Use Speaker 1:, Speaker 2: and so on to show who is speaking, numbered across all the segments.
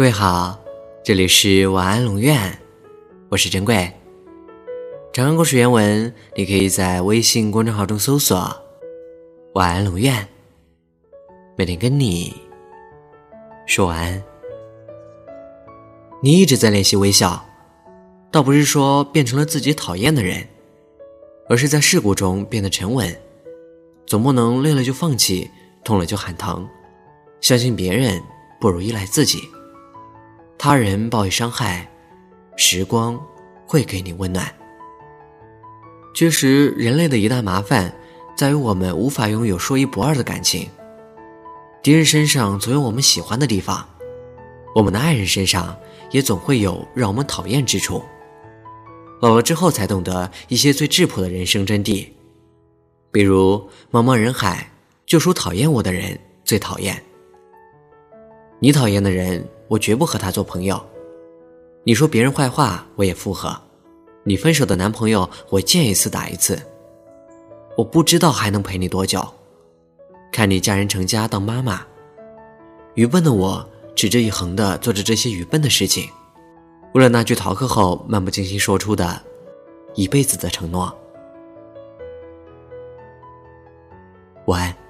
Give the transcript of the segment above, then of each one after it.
Speaker 1: 各位好，这里是晚安龙院，我是珍贵。长安故事原文，你可以在微信公众号中搜索“晚安龙院”，每天跟你说晚安。你一直在练习微笑，倒不是说变成了自己讨厌的人，而是在事故中变得沉稳，总不能累了就放弃，痛了就喊疼。相信别人不如依赖自己。他人报以伤害，时光会给你温暖。其实，人类的一大麻烦在于我们无法拥有说一不二的感情。敌人身上总有我们喜欢的地方，我们的爱人身上也总会有让我们讨厌之处。老了之后才懂得一些最质朴的人生真谛，比如茫茫人海，就属讨厌我的人最讨厌。你讨厌的人，我绝不和他做朋友。你说别人坏话，我也附和。你分手的男朋友，我见一次打一次。我不知道还能陪你多久。看你嫁人成家当妈妈，愚笨的我持之以恒的做着这些愚笨的事情，为了那句逃课后漫不经心说出的一辈子的承诺。晚安。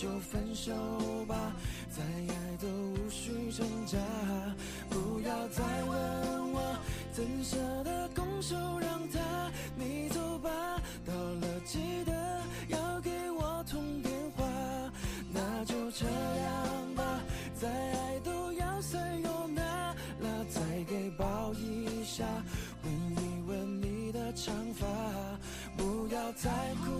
Speaker 2: 就分手吧，再爱都无需挣扎。不要再问我，怎舍得拱手让他？你走吧，到了记得要给我通电话。那就这样吧，再爱都要塞有那拉，再给抱一下，吻一吻你的长发。不要再哭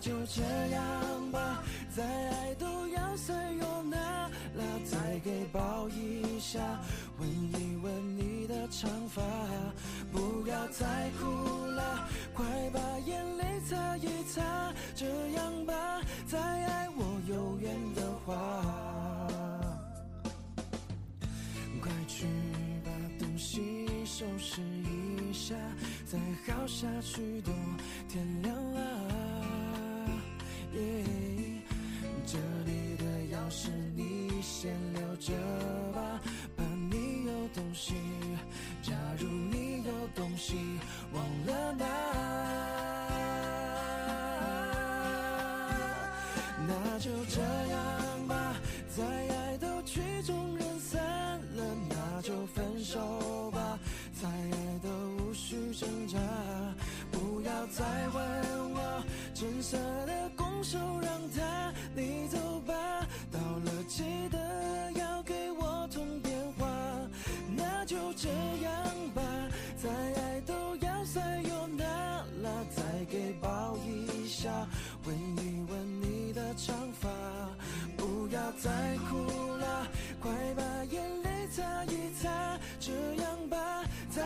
Speaker 2: 就这样吧，再爱都要塞有那拉，再给抱一下，吻一吻你的长发。不要再哭了，快把眼泪擦一擦。这样吧，再爱我有缘的话。快去把东西收拾一下，再耗下去都天亮了。是你先留着吧，怕你有东西。假如你有东西忘了拿，那就这样吧，再爱都曲终人散了，那就分手吧，再爱都无需挣扎，不要再问我。真傻的拱手让他，你走。记得要给我通电话，那就这样吧。再爱都要塞有那拉，再给抱一下，吻一吻你的长发，不要再哭了，快把眼泪擦一擦，这样吧。再